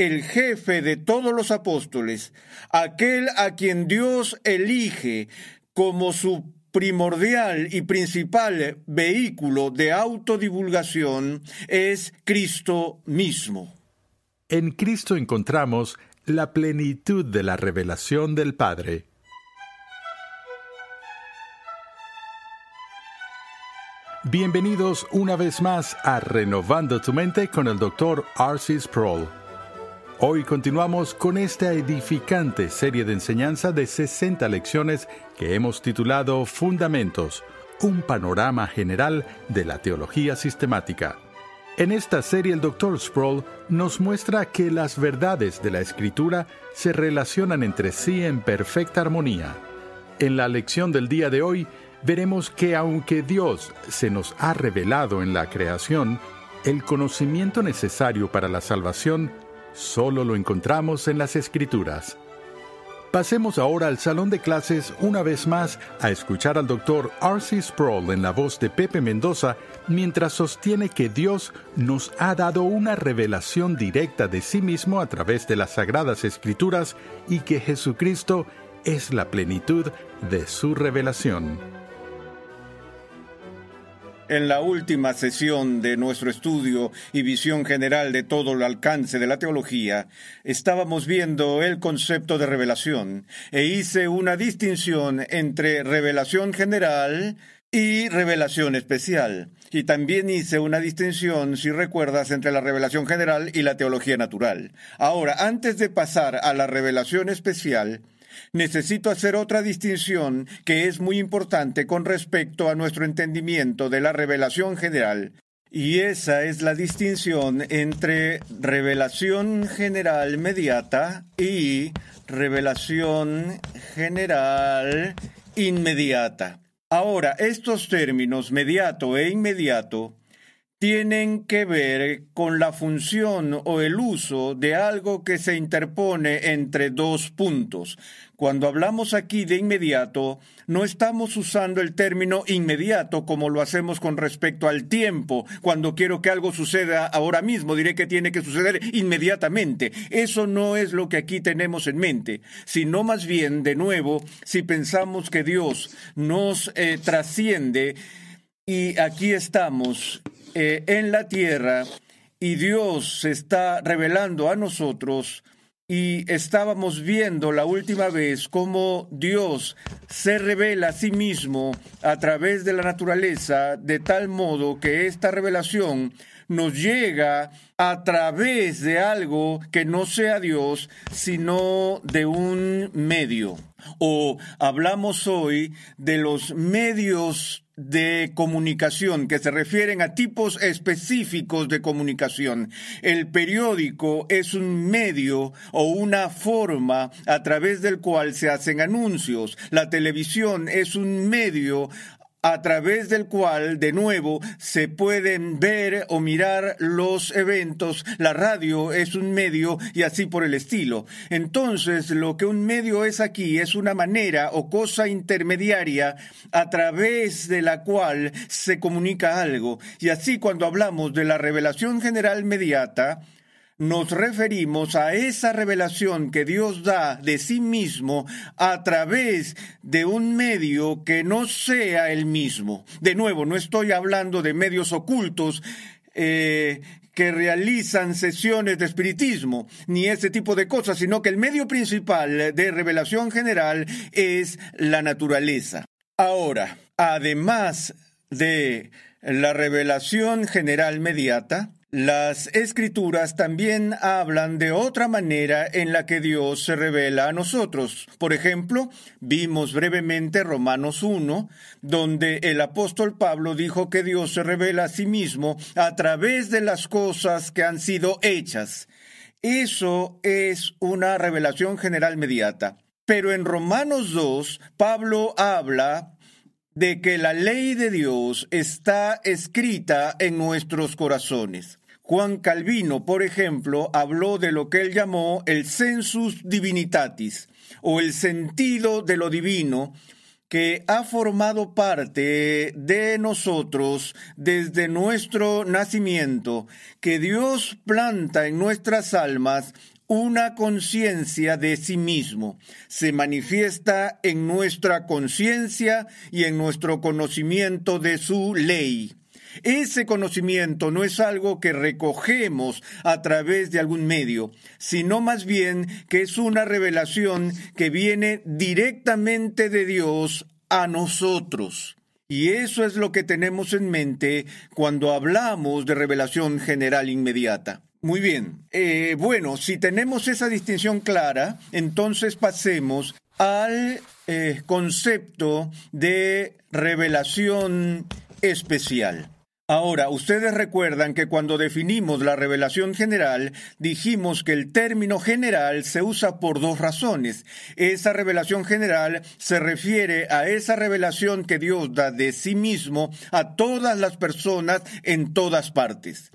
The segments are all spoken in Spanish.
El jefe de todos los apóstoles, aquel a quien Dios elige como su primordial y principal vehículo de autodivulgación, es Cristo mismo. En Cristo encontramos la plenitud de la revelación del Padre. Bienvenidos una vez más a Renovando tu Mente con el Dr. R.C. Sproul. Hoy continuamos con esta edificante serie de enseñanza de 60 lecciones que hemos titulado Fundamentos, un panorama general de la teología sistemática. En esta serie el Dr. Sproul nos muestra que las verdades de la Escritura se relacionan entre sí en perfecta armonía. En la lección del día de hoy veremos que aunque Dios se nos ha revelado en la creación, el conocimiento necesario para la salvación solo lo encontramos en las Escrituras. Pasemos ahora al salón de clases una vez más a escuchar al doctor R.C. Sproul en la voz de Pepe Mendoza mientras sostiene que Dios nos ha dado una revelación directa de sí mismo a través de las Sagradas Escrituras y que Jesucristo es la plenitud de su revelación. En la última sesión de nuestro estudio y visión general de todo el alcance de la teología, estábamos viendo el concepto de revelación e hice una distinción entre revelación general y revelación especial. Y también hice una distinción, si recuerdas, entre la revelación general y la teología natural. Ahora, antes de pasar a la revelación especial, necesito hacer otra distinción que es muy importante con respecto a nuestro entendimiento de la revelación general. Y esa es la distinción entre revelación general mediata y revelación general inmediata. Ahora, estos términos mediato e inmediato tienen que ver con la función o el uso de algo que se interpone entre dos puntos. Cuando hablamos aquí de inmediato, no estamos usando el término inmediato como lo hacemos con respecto al tiempo. Cuando quiero que algo suceda ahora mismo, diré que tiene que suceder inmediatamente. Eso no es lo que aquí tenemos en mente, sino más bien, de nuevo, si pensamos que Dios nos eh, trasciende, y aquí estamos eh, en la tierra y Dios se está revelando a nosotros y estábamos viendo la última vez cómo Dios se revela a sí mismo a través de la naturaleza de tal modo que esta revelación nos llega a través de algo que no sea Dios, sino de un medio. O hablamos hoy de los medios de comunicación que se refieren a tipos específicos de comunicación. El periódico es un medio o una forma a través del cual se hacen anuncios. La televisión es un medio a través del cual, de nuevo, se pueden ver o mirar los eventos. La radio es un medio y así por el estilo. Entonces, lo que un medio es aquí es una manera o cosa intermediaria a través de la cual se comunica algo. Y así cuando hablamos de la revelación general mediata, nos referimos a esa revelación que Dios da de sí mismo a través de un medio que no sea el mismo. De nuevo, no estoy hablando de medios ocultos, eh, que realizan sesiones de espiritismo, ni ese tipo de cosas, sino que el medio principal de revelación general es la naturaleza. Ahora, además de la revelación general mediata, las escrituras también hablan de otra manera en la que Dios se revela a nosotros. Por ejemplo, vimos brevemente Romanos 1, donde el apóstol Pablo dijo que Dios se revela a sí mismo a través de las cosas que han sido hechas. Eso es una revelación general mediata. Pero en Romanos 2, Pablo habla de que la ley de Dios está escrita en nuestros corazones. Juan Calvino, por ejemplo, habló de lo que él llamó el sensus divinitatis, o el sentido de lo divino, que ha formado parte de nosotros desde nuestro nacimiento, que Dios planta en nuestras almas una conciencia de sí mismo. Se manifiesta en nuestra conciencia y en nuestro conocimiento de su ley. Ese conocimiento no es algo que recogemos a través de algún medio, sino más bien que es una revelación que viene directamente de Dios a nosotros. Y eso es lo que tenemos en mente cuando hablamos de revelación general inmediata. Muy bien. Eh, bueno, si tenemos esa distinción clara, entonces pasemos al eh, concepto de revelación especial. Ahora, ustedes recuerdan que cuando definimos la revelación general, dijimos que el término general se usa por dos razones. Esa revelación general se refiere a esa revelación que Dios da de sí mismo a todas las personas en todas partes.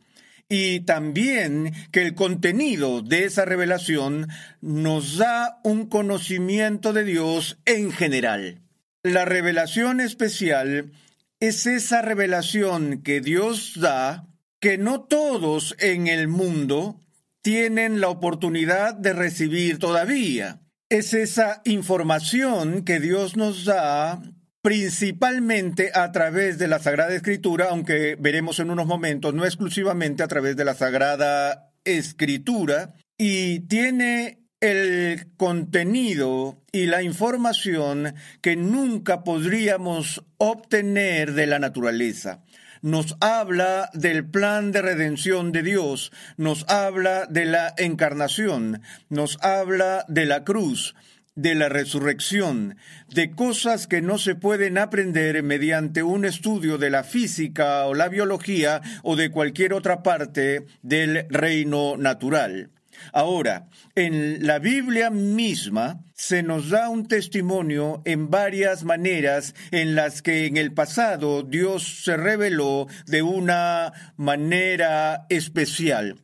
Y también que el contenido de esa revelación nos da un conocimiento de Dios en general. La revelación especial es esa revelación que Dios da que no todos en el mundo tienen la oportunidad de recibir todavía. Es esa información que Dios nos da principalmente a través de la Sagrada Escritura, aunque veremos en unos momentos, no exclusivamente a través de la Sagrada Escritura, y tiene el contenido y la información que nunca podríamos obtener de la naturaleza. Nos habla del plan de redención de Dios, nos habla de la encarnación, nos habla de la cruz, de la resurrección, de cosas que no se pueden aprender mediante un estudio de la física o la biología o de cualquier otra parte del reino natural. Ahora, en la Biblia misma se nos da un testimonio en varias maneras en las que en el pasado Dios se reveló de una manera especial.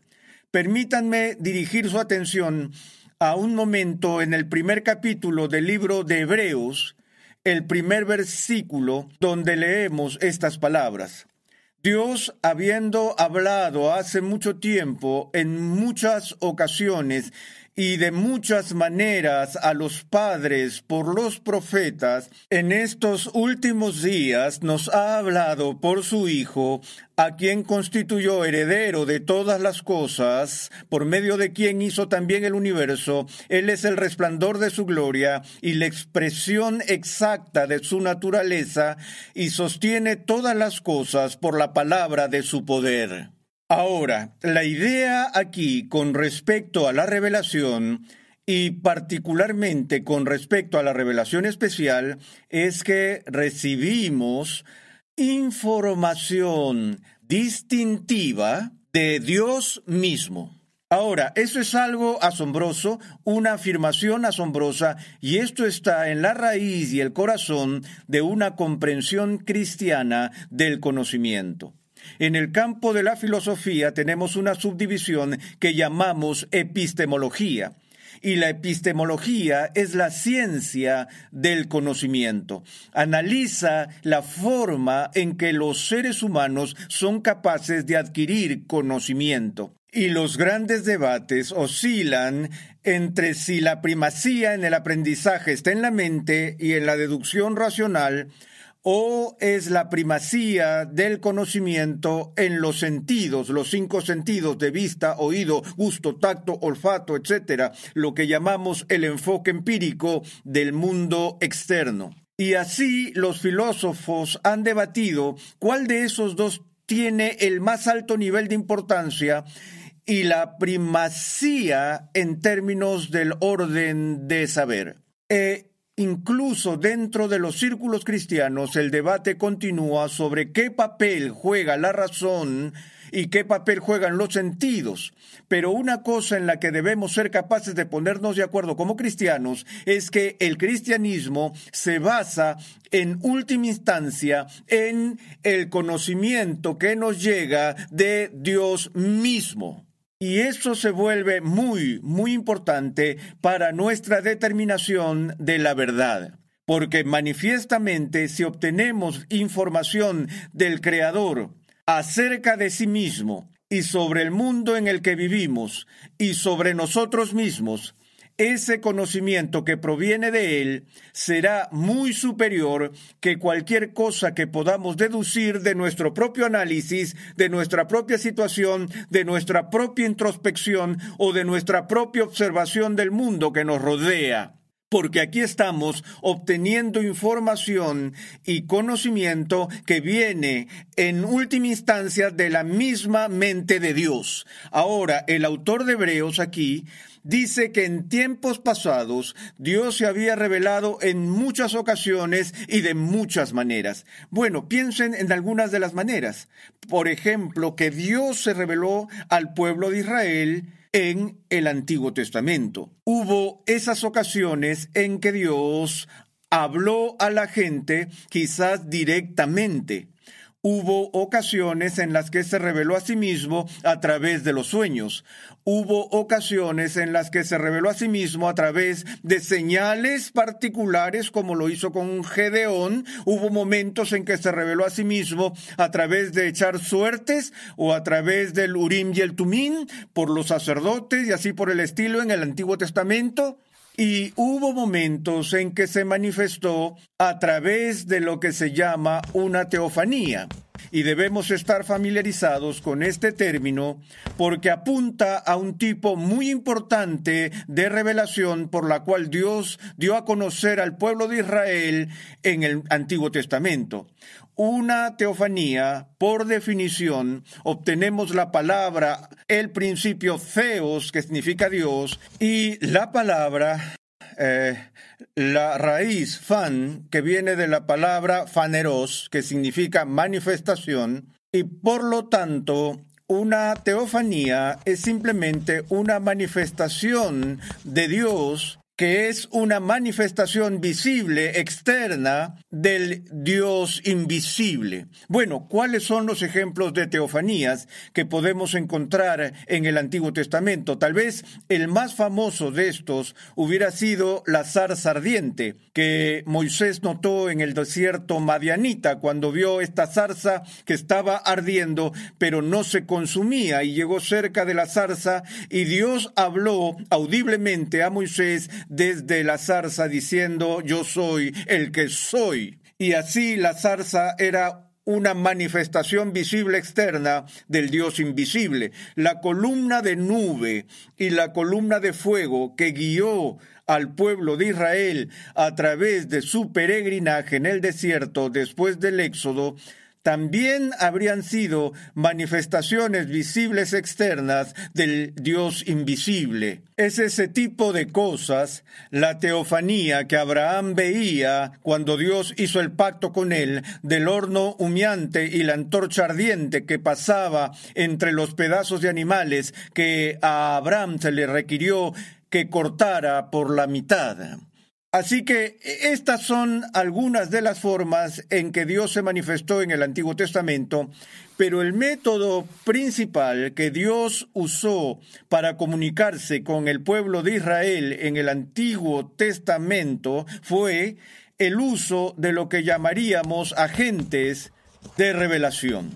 Permítanme dirigir su atención a un momento en el primer capítulo del libro de Hebreos, el primer versículo donde leemos estas palabras. Dios, habiendo hablado hace mucho tiempo, en muchas ocasiones y de muchas maneras a los padres por los profetas, en estos últimos días nos ha hablado por su Hijo, a quien constituyó heredero de todas las cosas, por medio de quien hizo también el universo, Él es el resplandor de su gloria y la expresión exacta de su naturaleza, y sostiene todas las cosas por la palabra de su poder. Ahora, la idea aquí con respecto a la revelación y particularmente con respecto a la revelación especial es que recibimos información distintiva de Dios mismo. Ahora, eso es algo asombroso, una afirmación asombrosa, y esto está en la raíz y el corazón de una comprensión cristiana del conocimiento. En el campo de la filosofía tenemos una subdivisión que llamamos epistemología y la epistemología es la ciencia del conocimiento. Analiza la forma en que los seres humanos son capaces de adquirir conocimiento. Y los grandes debates oscilan entre si la primacía en el aprendizaje está en la mente y en la deducción racional, o es la primacía del conocimiento en los sentidos, los cinco sentidos de vista, oído, gusto, tacto, olfato, etcétera, lo que llamamos el enfoque empírico del mundo externo. Y así los filósofos han debatido cuál de esos dos tiene el más alto nivel de importancia y la primacía en términos del orden de saber. E incluso dentro de los círculos cristianos el debate continúa sobre qué papel juega la razón y qué papel juegan los sentidos. Pero una cosa en la que debemos ser capaces de ponernos de acuerdo como cristianos es que el cristianismo se basa en última instancia en el conocimiento que nos llega de Dios mismo. Y eso se vuelve muy, muy importante para nuestra determinación de la verdad. Porque manifiestamente si obtenemos información del Creador acerca de sí mismo y sobre el mundo en el que vivimos y sobre nosotros mismos, ese conocimiento que proviene de Él será muy superior que cualquier cosa que podamos deducir de nuestro propio análisis, de nuestra propia situación, de nuestra propia introspección o de nuestra propia observación del mundo que nos rodea porque aquí estamos obteniendo información y conocimiento que viene en última instancia de la misma mente de Dios. Ahora, el autor de Hebreos aquí dice que en tiempos pasados Dios se había revelado en muchas ocasiones y de muchas maneras. Bueno, piensen en algunas de las maneras. Por ejemplo, que Dios se reveló al pueblo de Israel en el Antiguo Testamento. Hubo esas ocasiones en que Dios habló a la gente quizás directamente. Hubo ocasiones en las que se reveló a sí mismo a través de los sueños. Hubo ocasiones en las que se reveló a sí mismo a través de señales particulares, como lo hizo con Gedeón. Hubo momentos en que se reveló a sí mismo a través de echar suertes o a través del Urim y el Tumín por los sacerdotes y así por el estilo en el Antiguo Testamento. Y hubo momentos en que se manifestó a través de lo que se llama una teofanía. Y debemos estar familiarizados con este término porque apunta a un tipo muy importante de revelación por la cual Dios dio a conocer al pueblo de Israel en el Antiguo Testamento. Una teofanía, por definición, obtenemos la palabra, el principio theos, que significa Dios, y la palabra, eh, la raíz fan, que viene de la palabra faneros, que significa manifestación, y por lo tanto una teofanía es simplemente una manifestación de Dios que es una manifestación visible, externa, del Dios invisible. Bueno, ¿cuáles son los ejemplos de teofanías que podemos encontrar en el Antiguo Testamento? Tal vez el más famoso de estos hubiera sido la zarza ardiente, que Moisés notó en el desierto madianita cuando vio esta zarza que estaba ardiendo, pero no se consumía y llegó cerca de la zarza y Dios habló audiblemente a Moisés desde la zarza diciendo yo soy el que soy. Y así la zarza era una manifestación visible externa del Dios invisible. La columna de nube y la columna de fuego que guió al pueblo de Israel a través de su peregrinaje en el desierto después del Éxodo también habrían sido manifestaciones visibles externas del Dios invisible. Es ese tipo de cosas, la teofanía que Abraham veía cuando Dios hizo el pacto con él del horno humeante y la antorcha ardiente que pasaba entre los pedazos de animales que a Abraham se le requirió que cortara por la mitad. Así que e, estas son algunas de las formas en que Dios se manifestó en el Antiguo Testamento, pero el método principal que Dios usó para comunicarse con el pueblo de Israel en el Antiguo Testamento fue el uso de lo que llamaríamos agentes de revelación.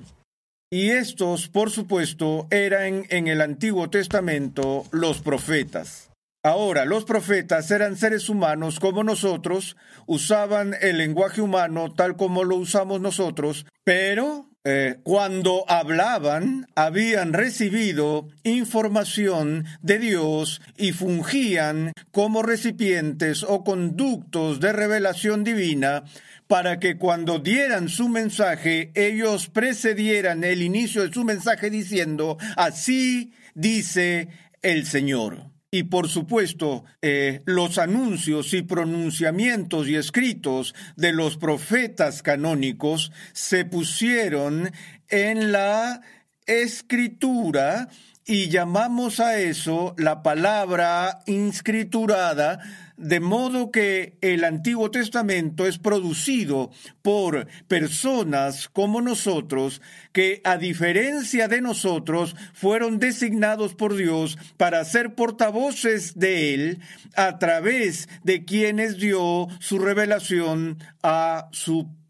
Y estos, por supuesto, eran en el Antiguo Testamento los profetas. Ahora, los profetas eran seres humanos como nosotros, usaban el lenguaje humano tal como lo usamos nosotros, pero eh, cuando hablaban habían recibido información de Dios y fungían como recipientes o conductos de revelación divina para que cuando dieran su mensaje ellos precedieran el inicio de su mensaje diciendo, así dice el Señor. Y por supuesto, eh, los anuncios y pronunciamientos y escritos de los profetas canónicos se pusieron en la escritura y llamamos a eso la palabra inscriturada de modo que el Antiguo Testamento es producido por personas como nosotros, que a diferencia de nosotros fueron designados por Dios para ser portavoces de Él a través de quienes dio su revelación a su pueblo.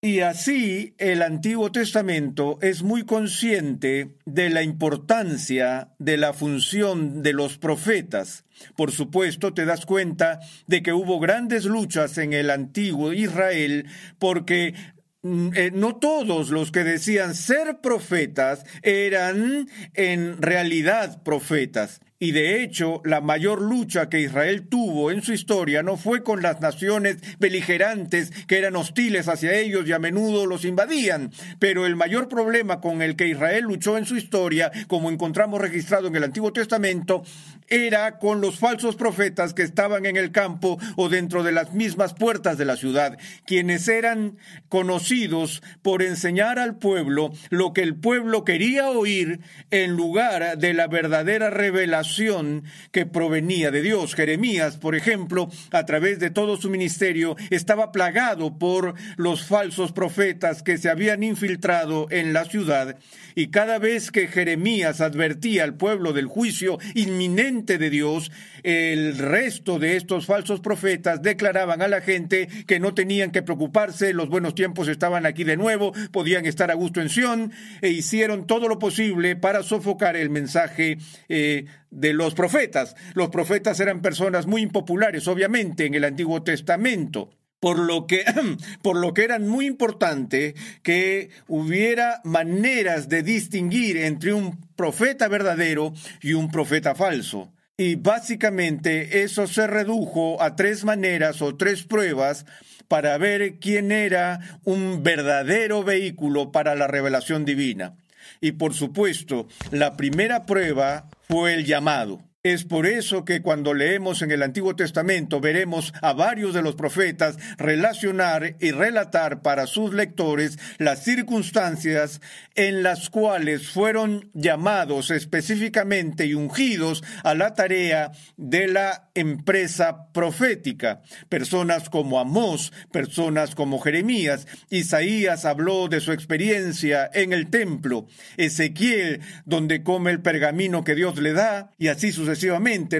Y así el Antiguo Testamento es muy consciente de la importancia de la función de los profetas. Por supuesto, te das cuenta de que hubo grandes luchas en el antiguo Israel porque mm, eh, no todos los que decían ser profetas eran en realidad profetas. Y de hecho, la mayor lucha que Israel tuvo en su historia no fue con las naciones beligerantes que eran hostiles hacia ellos y a menudo los invadían, pero el mayor problema con el que Israel luchó en su historia, como encontramos registrado en el Antiguo Testamento, era con los falsos profetas que estaban en el campo o dentro de las mismas puertas de la ciudad, quienes eran conocidos por enseñar al pueblo lo que el pueblo quería oír en lugar de la verdadera revelación que provenía de Dios. Jeremías, por ejemplo, a través de todo su ministerio, estaba plagado por los falsos profetas que se habían infiltrado en la ciudad, y cada vez que Jeremías advertía al pueblo del juicio inminente, de Dios, el resto de estos falsos profetas declaraban a la gente que no tenían que preocuparse, los buenos tiempos estaban aquí de nuevo, podían estar a gusto en Sión, e hicieron todo lo posible para sofocar el mensaje eh, de los profetas. Los profetas eran personas muy impopulares, obviamente, en el Antiguo Testamento por lo que por lo que era muy importante que hubiera maneras de distinguir entre un profeta verdadero y un profeta falso. Y básicamente eso se redujo a tres maneras o tres pruebas para ver quién era un verdadero vehículo para la revelación divina. Y por supuesto, la primera prueba fue el llamado. Es por eso que cuando leemos en el Antiguo Testamento veremos a varios de los profetas relacionar y relatar para sus lectores las circunstancias en las cuales fueron llamados específicamente y ungidos a la tarea de la empresa profética. Personas como Amós, personas como Jeremías, Isaías habló de su experiencia en el templo, Ezequiel donde come el pergamino que Dios le da y así sucesivamente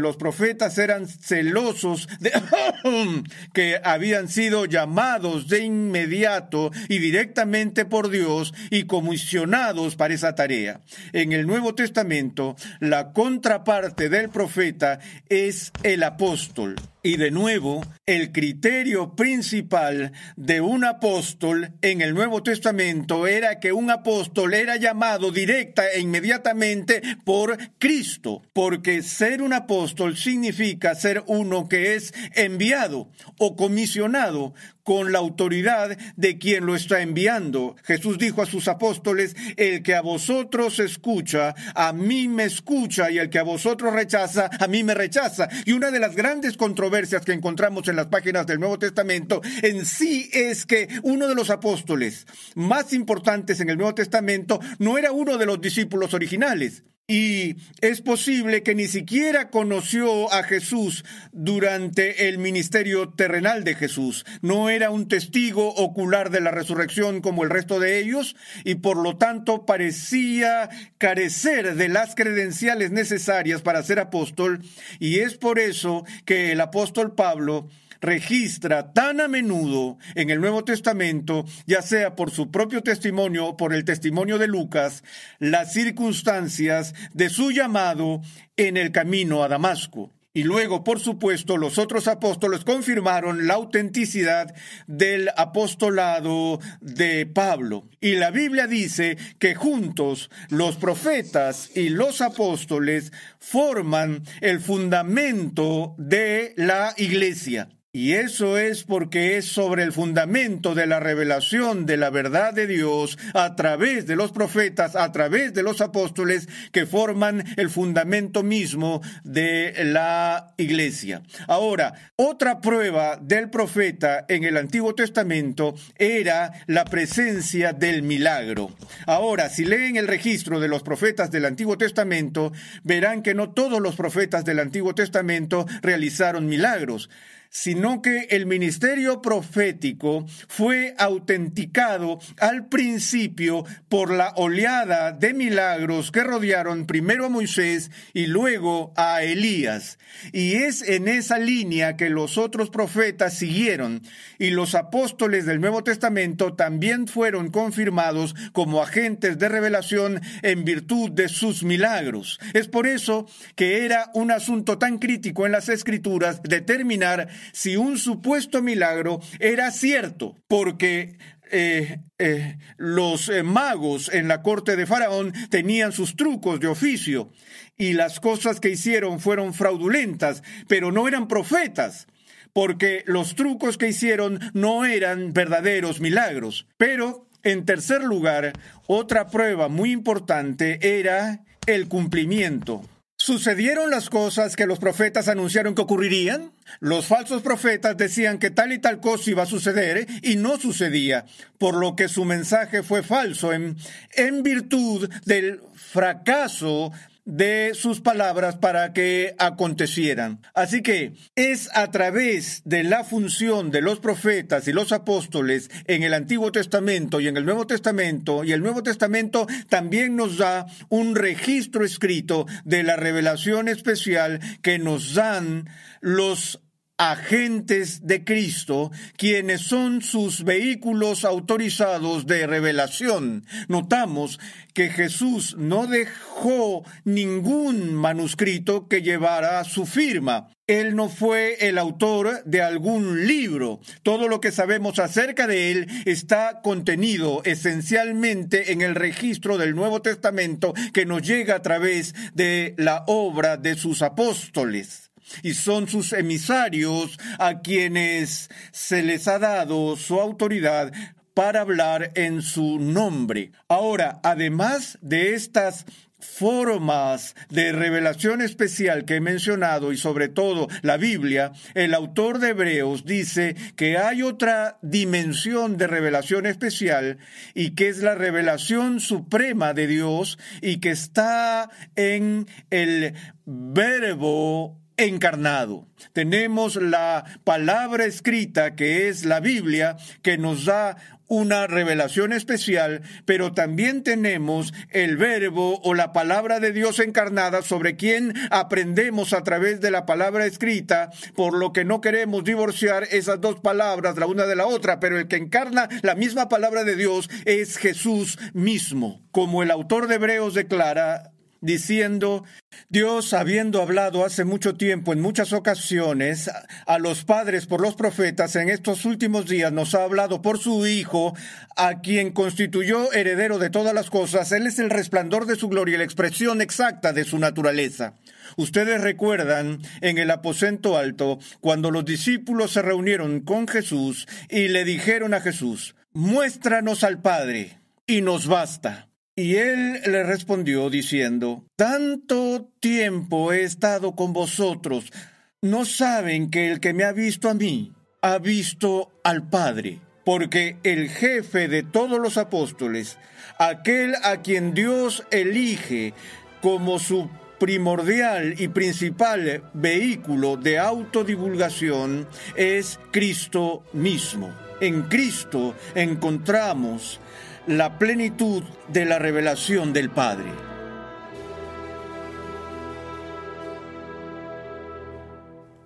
los profetas eran celosos de que habían sido llamados de inmediato y directamente por Dios y comisionados para esa tarea. En el Nuevo Testamento, la contraparte del profeta es el apóstol. Y de nuevo, el criterio principal de un apóstol en el Nuevo Testamento era que un apóstol era llamado directa e inmediatamente por Cristo, porque ser un apóstol significa ser uno que es enviado o comisionado con la autoridad de quien lo está enviando. Jesús dijo a sus apóstoles, el que a vosotros escucha, a mí me escucha, y el que a vosotros rechaza, a mí me rechaza. Y una de las grandes controversias que encontramos en las páginas del Nuevo Testamento en sí es que uno de los apóstoles más importantes en el Nuevo Testamento no era uno de los discípulos originales. Y es posible que ni siquiera conoció a Jesús durante el ministerio terrenal de Jesús. No era un testigo ocular de la resurrección como el resto de ellos y por lo tanto parecía carecer de las credenciales necesarias para ser apóstol. Y es por eso que el apóstol Pablo registra tan a menudo en el Nuevo Testamento, ya sea por su propio testimonio o por el testimonio de Lucas, las circunstancias de su llamado en el camino a Damasco. Y luego, por supuesto, los otros apóstoles confirmaron la autenticidad del apostolado de Pablo. Y la Biblia dice que juntos los profetas y los apóstoles forman el fundamento de la iglesia. Y eso es porque es sobre el fundamento de la revelación de la verdad de Dios a través de los profetas, a través de los apóstoles que forman el fundamento mismo de la iglesia. Ahora, otra prueba del profeta en el Antiguo Testamento era la presencia del milagro. Ahora, si leen el registro de los profetas del Antiguo Testamento, verán que no todos los profetas del Antiguo Testamento realizaron milagros sino que el ministerio profético fue autenticado al principio por la oleada de milagros que rodearon primero a Moisés y luego a Elías. Y es en esa línea que los otros profetas siguieron, y los apóstoles del Nuevo Testamento también fueron confirmados como agentes de revelación en virtud de sus milagros. Es por eso que era un asunto tan crítico en las escrituras determinar si un supuesto milagro era cierto, porque eh, eh, los eh, magos en la corte de Faraón tenían sus trucos de oficio y las cosas que hicieron fueron fraudulentas, pero no eran profetas porque los trucos que hicieron no eran verdaderos milagros. Pero, en tercer lugar, otra prueba muy importante era el cumplimiento. ¿Sucedieron las cosas que los profetas anunciaron que ocurrirían? Los falsos profetas decían que tal y tal cosa iba a suceder y no sucedía, por lo que su mensaje fue falso en, en virtud del fracaso de sus palabras para que acontecieran. Así que es a través de la función de los profetas y los apóstoles en el Antiguo Testamento y en el Nuevo Testamento, y el Nuevo Testamento también nos da un registro escrito de la revelación especial que nos dan los agentes de Cristo, quienes son sus vehículos autorizados de revelación. Notamos que Jesús no dejó ningún manuscrito que llevara su firma. Él no fue el autor de algún libro. Todo lo que sabemos acerca de él está contenido esencialmente en el registro del Nuevo Testamento que nos llega a través de la obra de sus apóstoles y son sus emisarios a quienes se les ha dado su autoridad para hablar en su nombre. Ahora, además de estas formas de revelación especial que he mencionado y sobre todo la Biblia, el autor de Hebreos dice que hay otra dimensión de revelación especial y que es la revelación suprema de Dios y que está en el verbo encarnado. Tenemos la palabra escrita que es la Biblia que nos da una revelación especial, pero también tenemos el verbo o la palabra de Dios encarnada sobre quien aprendemos a través de la palabra escrita, por lo que no queremos divorciar esas dos palabras la una de la otra, pero el que encarna la misma palabra de Dios es Jesús mismo. Como el autor de Hebreos declara, diciendo, Dios, habiendo hablado hace mucho tiempo, en muchas ocasiones, a los padres por los profetas, en estos últimos días nos ha hablado por su Hijo, a quien constituyó heredero de todas las cosas. Él es el resplandor de su gloria y la expresión exacta de su naturaleza. Ustedes recuerdan en el aposento alto, cuando los discípulos se reunieron con Jesús y le dijeron a Jesús, muéstranos al Padre, y nos basta. Y él le respondió diciendo, Tanto tiempo he estado con vosotros, no saben que el que me ha visto a mí, ha visto al Padre, porque el jefe de todos los apóstoles, aquel a quien Dios elige como su primordial y principal vehículo de autodivulgación, es Cristo mismo. En Cristo encontramos la plenitud de la revelación del Padre.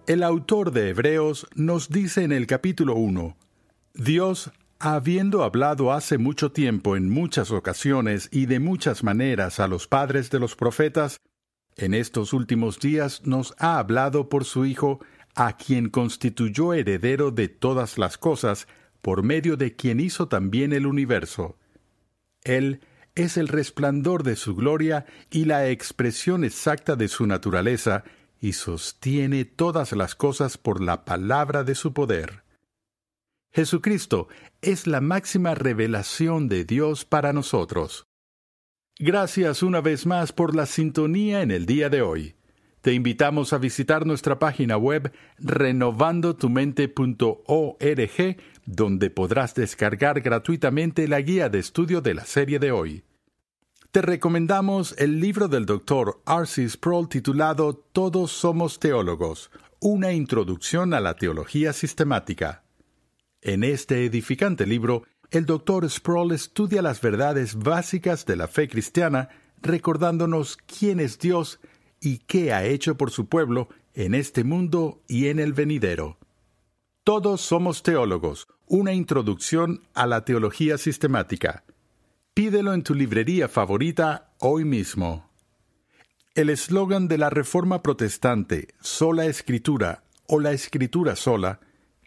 El autor de Hebreos nos dice en el capítulo 1, Dios, habiendo hablado hace mucho tiempo en muchas ocasiones y de muchas maneras a los padres de los profetas, En estos últimos días nos ha hablado por su Hijo, a quien constituyó heredero de todas las cosas, por medio de quien hizo también el universo. Él es el resplandor de su gloria y la expresión exacta de su naturaleza, y sostiene todas las cosas por la palabra de su poder. Jesucristo es la máxima revelación de Dios para nosotros. Gracias una vez más por la sintonía en el día de hoy. Te invitamos a visitar nuestra página web renovandotumente.org, donde podrás descargar gratuitamente la guía de estudio de la serie de hoy. Te recomendamos el libro del Dr. R.C. Sproul titulado Todos somos teólogos, una introducción a la teología sistemática. En este edificante libro, el Dr. Sproul estudia las verdades básicas de la fe cristiana, recordándonos quién es Dios y qué ha hecho por su pueblo en este mundo y en el venidero. Todos somos teólogos, una introducción a la teología sistemática. Pídelo en tu librería favorita hoy mismo. El eslogan de la Reforma Protestante, sola escritura o la escritura sola,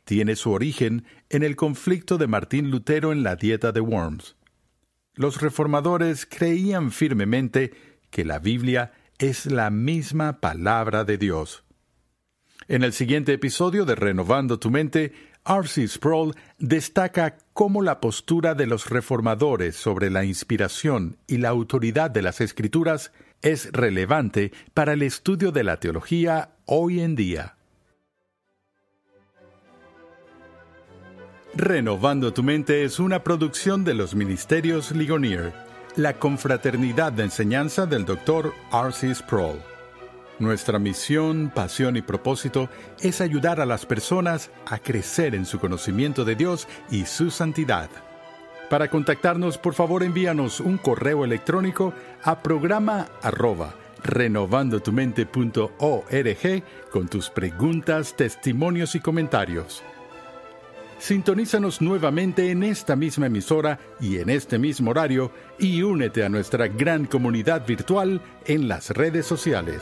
tiene su origen en el conflicto de Martín Lutero en la dieta de Worms. Los reformadores creían firmemente que la Biblia es la misma palabra de Dios. En el siguiente episodio de Renovando tu Mente, R.C. Sproul destaca cómo la postura de los reformadores sobre la inspiración y la autoridad de las escrituras es relevante para el estudio de la teología hoy en día. Renovando tu mente es una producción de los Ministerios Ligonier, la confraternidad de enseñanza del Dr. R.C. Sproul. Nuestra misión, pasión y propósito es ayudar a las personas a crecer en su conocimiento de Dios y su santidad. Para contactarnos, por favor envíanos un correo electrónico a programa arroba renovandotumente.org con tus preguntas, testimonios y comentarios. Sintonízanos nuevamente en esta misma emisora y en este mismo horario y únete a nuestra gran comunidad virtual en las redes sociales.